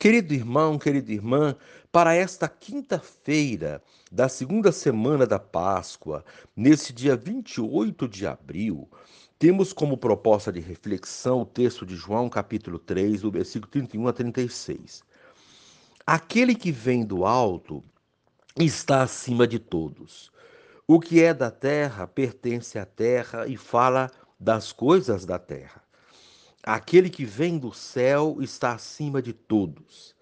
Querido irmão, querida irmã, para esta quinta-feira da segunda semana da Páscoa, nesse dia 28 de abril, temos como proposta de reflexão o texto de João, capítulo 3, do versículo 31 a 36. Aquele que vem do alto está acima de todos. O que é da terra pertence à terra e fala das coisas da terra. Aquele que vem do céu está acima de todos.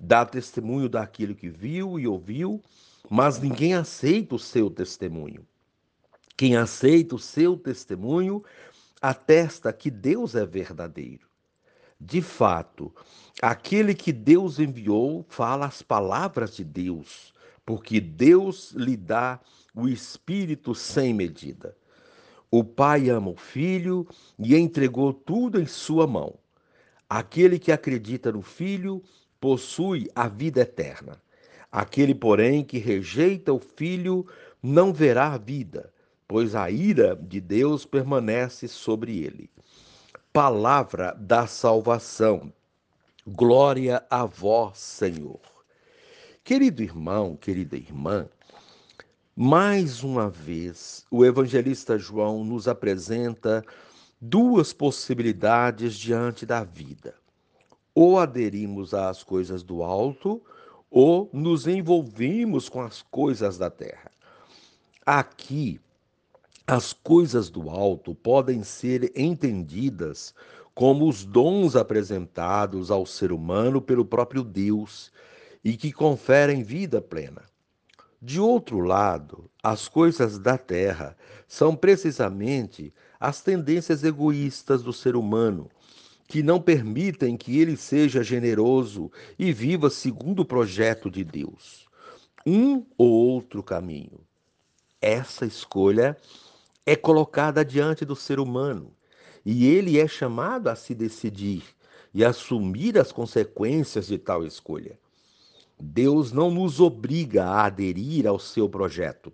Dá testemunho daquilo que viu e ouviu, mas ninguém aceita o seu testemunho. Quem aceita o seu testemunho atesta que Deus é verdadeiro. De fato, aquele que Deus enviou fala as palavras de Deus, porque Deus lhe dá o Espírito sem medida. O Pai ama o Filho e entregou tudo em sua mão. Aquele que acredita no Filho possui a vida eterna. Aquele, porém, que rejeita o Filho não verá a vida, pois a ira de Deus permanece sobre ele. Palavra da salvação. Glória a vós, Senhor. Querido irmão, querida irmã, mais uma vez, o evangelista João nos apresenta duas possibilidades diante da vida. Ou aderimos às coisas do alto, ou nos envolvemos com as coisas da terra. Aqui, as coisas do alto podem ser entendidas como os dons apresentados ao ser humano pelo próprio Deus e que conferem vida plena. De outro lado, as coisas da terra são precisamente as tendências egoístas do ser humano, que não permitem que ele seja generoso e viva segundo o projeto de Deus. Um ou outro caminho. Essa escolha é colocada diante do ser humano e ele é chamado a se decidir e assumir as consequências de tal escolha. Deus não nos obriga a aderir ao seu projeto.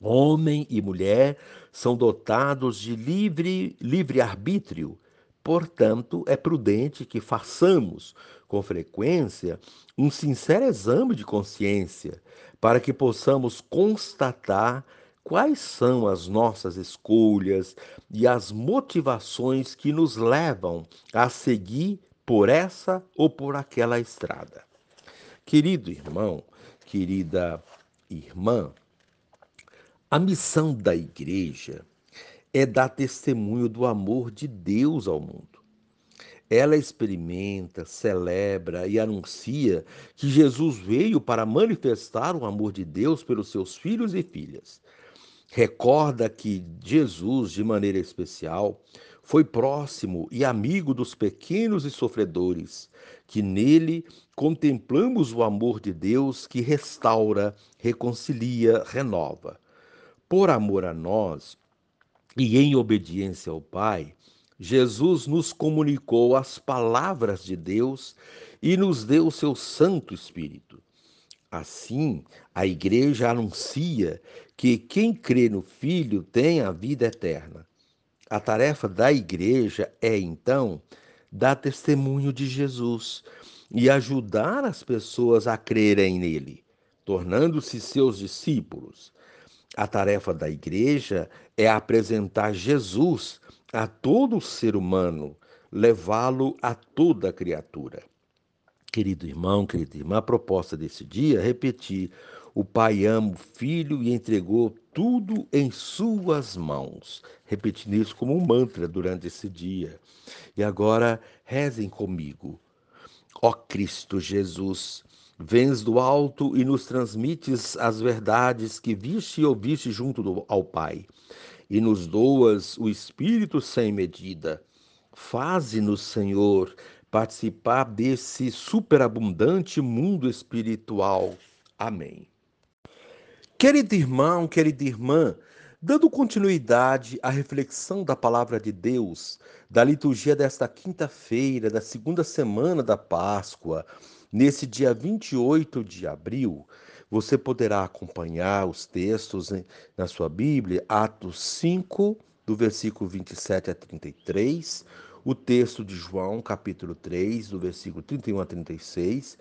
Homem e mulher são dotados de livre, livre arbítrio. Portanto, é prudente que façamos, com frequência, um sincero exame de consciência, para que possamos constatar quais são as nossas escolhas e as motivações que nos levam a seguir por essa ou por aquela estrada. Querido irmão, querida irmã, a missão da igreja é dar testemunho do amor de Deus ao mundo. Ela experimenta, celebra e anuncia que Jesus veio para manifestar o amor de Deus pelos seus filhos e filhas. Recorda que Jesus, de maneira especial, foi próximo e amigo dos pequenos e sofredores, que nele contemplamos o amor de Deus que restaura, reconcilia, renova. Por amor a nós e em obediência ao Pai, Jesus nos comunicou as palavras de Deus e nos deu o seu Santo Espírito. Assim, a Igreja anuncia que quem crê no Filho tem a vida eterna. A tarefa da igreja é, então, dar testemunho de Jesus e ajudar as pessoas a crerem nele, tornando-se seus discípulos. A tarefa da igreja é apresentar Jesus a todo ser humano, levá-lo a toda criatura. Querido irmão, querida irmã, a proposta desse dia é repetir: o Pai ama o Filho e entregou tudo em suas mãos. Repetindo isso como um mantra durante esse dia. E agora rezem comigo. Ó Cristo Jesus, vens do alto e nos transmites as verdades que viste e ouviste junto do, ao Pai, e nos doas o Espírito sem medida. Faze-nos, Senhor, participar desse superabundante mundo espiritual. Amém. Querido irmão, querida irmã, dando continuidade à reflexão da palavra de Deus, da liturgia desta quinta-feira, da segunda semana da Páscoa, nesse dia 28 de abril, você poderá acompanhar os textos na sua Bíblia, Atos 5, do versículo 27 a 33, o texto de João, capítulo 3, do versículo 31 a 36,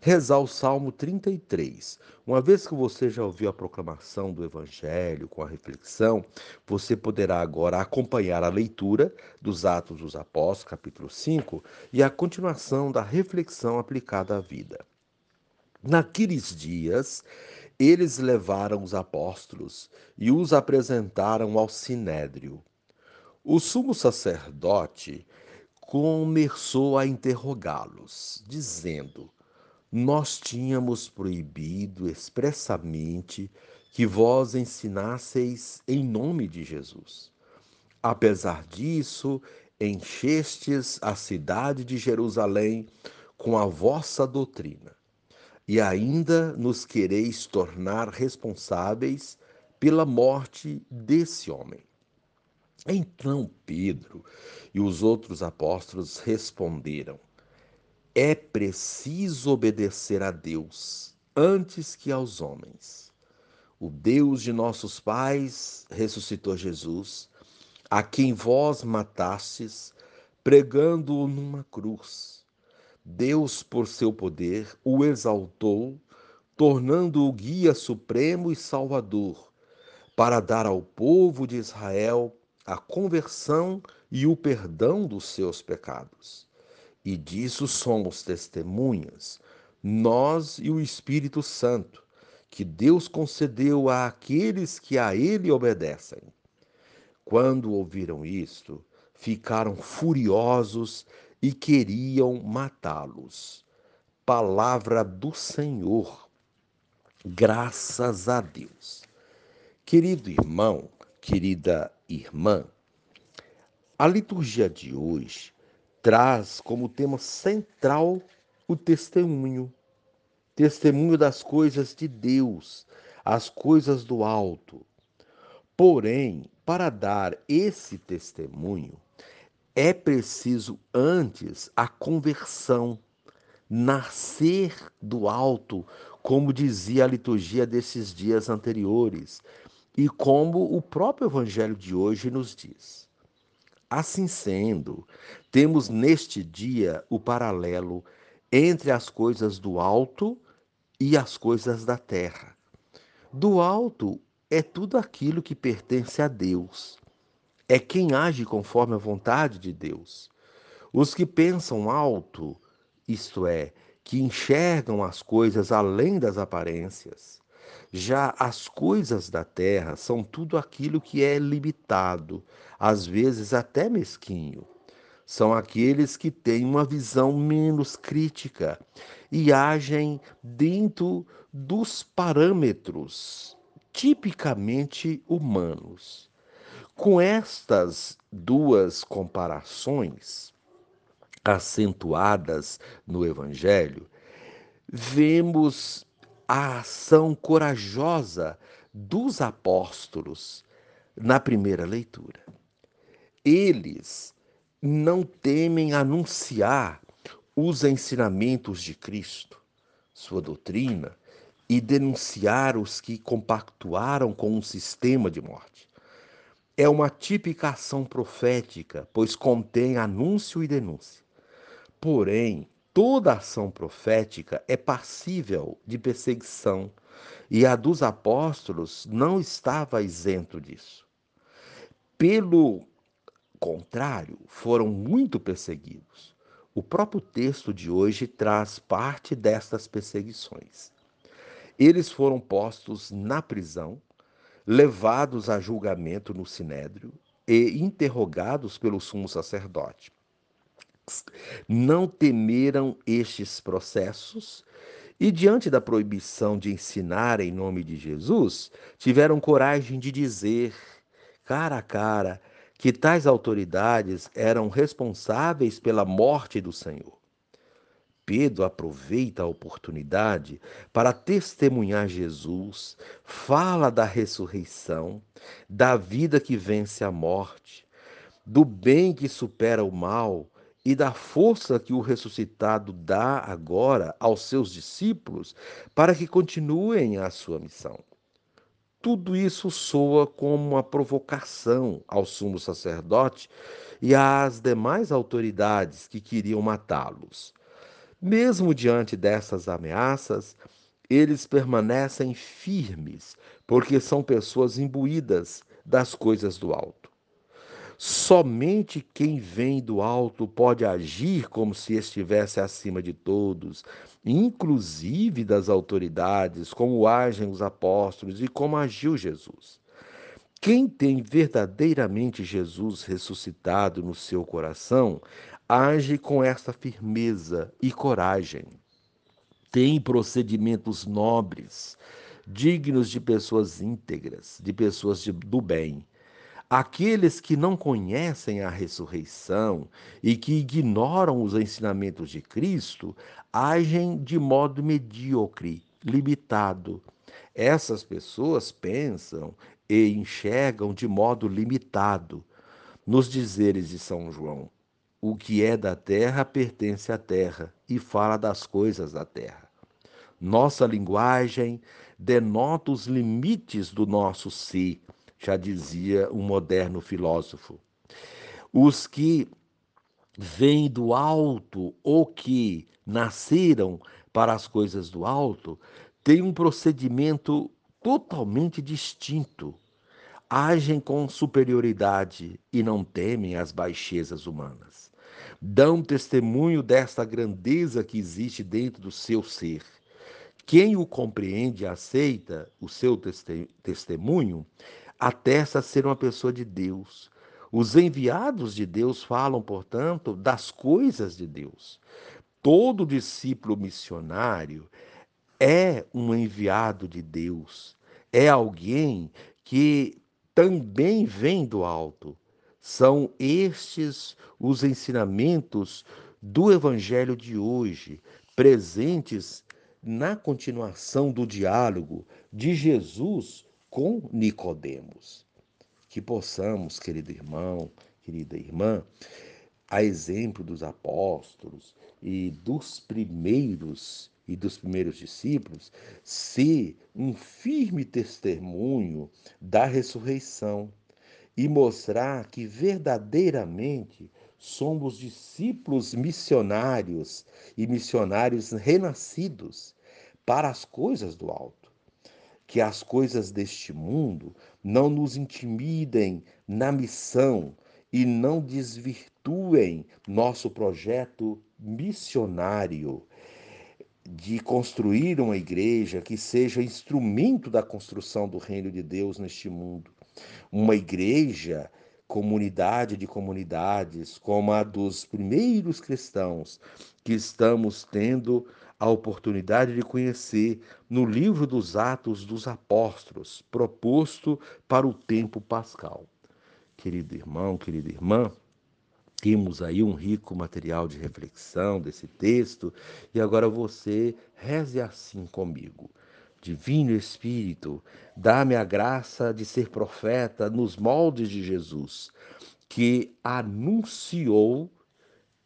rezar o Salmo 33. Uma vez que você já ouviu a proclamação do Evangelho com a reflexão, você poderá agora acompanhar a leitura dos Atos dos Apóstolos, capítulo 5, e a continuação da reflexão aplicada à vida. Naqueles dias, eles levaram os apóstolos e os apresentaram ao sinédrio. O sumo sacerdote começou a interrogá-los, dizendo: Nós tínhamos proibido expressamente que vós ensinasseis em nome de Jesus. Apesar disso, enchestes a cidade de Jerusalém com a vossa doutrina e ainda nos quereis tornar responsáveis pela morte desse homem. Então Pedro e os outros apóstolos responderam: É preciso obedecer a Deus antes que aos homens. O Deus de nossos pais ressuscitou Jesus, a quem vós matastes, pregando-o numa cruz Deus, por seu poder, o exaltou, tornando-o guia supremo e salvador, para dar ao povo de Israel a conversão e o perdão dos seus pecados. E disso somos testemunhas, nós e o Espírito Santo, que Deus concedeu àqueles que a Ele obedecem. Quando ouviram isto, ficaram furiosos e queriam matá-los. Palavra do Senhor. Graças a Deus. Querido irmão, querida irmã, a liturgia de hoje traz como tema central o testemunho. Testemunho das coisas de Deus, as coisas do alto. Porém, para dar esse testemunho, é preciso antes a conversão, nascer do alto, como dizia a liturgia desses dias anteriores e como o próprio evangelho de hoje nos diz. Assim sendo, temos neste dia o paralelo entre as coisas do alto e as coisas da terra. Do alto é tudo aquilo que pertence a Deus é quem age conforme a vontade de Deus. Os que pensam alto, isto é, que enxergam as coisas além das aparências. Já as coisas da terra são tudo aquilo que é limitado, às vezes até mesquinho. São aqueles que têm uma visão menos crítica e agem dentro dos parâmetros tipicamente humanos. Com estas duas comparações acentuadas no Evangelho, vemos a ação corajosa dos apóstolos na primeira leitura. Eles não temem anunciar os ensinamentos de Cristo, sua doutrina, e denunciar os que compactuaram com um sistema de morte é uma típica ação profética, pois contém anúncio e denúncia. Porém, toda ação profética é passível de perseguição, e a dos apóstolos não estava isento disso. Pelo contrário, foram muito perseguidos. O próprio texto de hoje traz parte destas perseguições. Eles foram postos na prisão, levados a julgamento no sinédrio e interrogados pelo sumo sacerdote. Não temeram estes processos e, diante da proibição de ensinar em nome de Jesus, tiveram coragem de dizer, cara a cara, que tais autoridades eram responsáveis pela morte do Senhor. Pedro aproveita a oportunidade para testemunhar Jesus, fala da ressurreição, da vida que vence a morte, do bem que supera o mal e da força que o ressuscitado dá agora aos seus discípulos para que continuem a sua missão. Tudo isso soa como uma provocação ao sumo sacerdote e às demais autoridades que queriam matá-los. Mesmo diante dessas ameaças, eles permanecem firmes, porque são pessoas imbuídas das coisas do alto. Somente quem vem do alto pode agir como se estivesse acima de todos, inclusive das autoridades, como agem os apóstolos e como agiu Jesus. Quem tem verdadeiramente Jesus ressuscitado no seu coração, age com esta firmeza e coragem. Tem procedimentos nobres, dignos de pessoas íntegras, de pessoas de, do bem Aqueles que não conhecem a ressurreição e que ignoram os ensinamentos de Cristo agem de modo medíocre, limitado. Essas pessoas pensam e enxergam de modo limitado. Nos dizeres de São João, o que é da terra pertence à terra e fala das coisas da terra. Nossa linguagem denota os limites do nosso ser já dizia um moderno filósofo. Os que vêm do alto ou que nasceram para as coisas do alto têm um procedimento totalmente distinto. Agem com superioridade e não temem as baixezas humanas. Dão testemunho desta grandeza que existe dentro do seu ser. Quem o compreende e aceita o seu testemunho atesta ser uma pessoa de Deus. Os enviados de Deus falam, portanto, das coisas de Deus. Todo discípulo missionário é um enviado de Deus, é alguém que também vem do alto. São estes os ensinamentos do evangelho de hoje, presentes na continuação do diálogo de Jesus com Nicodemos. Que possamos, querido irmão, querida irmã, a exemplo dos apóstolos e dos primeiros e dos primeiros discípulos, ser um firme testemunho da ressurreição e mostrar que verdadeiramente somos discípulos missionários e missionários renascidos para as coisas do alto que as coisas deste mundo não nos intimidem na missão e não desvirtuem nosso projeto missionário de construir uma igreja que seja instrumento da construção do reino de Deus neste mundo. Uma igreja, comunidade de comunidades, como a dos primeiros cristãos que estamos tendo a oportunidade de conhecer no livro dos Atos dos Apóstolos, proposto para o tempo pascal. Querido irmão, querida irmã, temos aí um rico material de reflexão desse texto e agora você reze assim comigo. Divino Espírito, dá-me a graça de ser profeta nos moldes de Jesus, que anunciou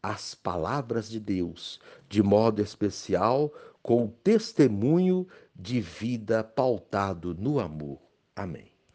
as palavras de Deus, de modo especial com o testemunho de vida pautado no amor. Amém.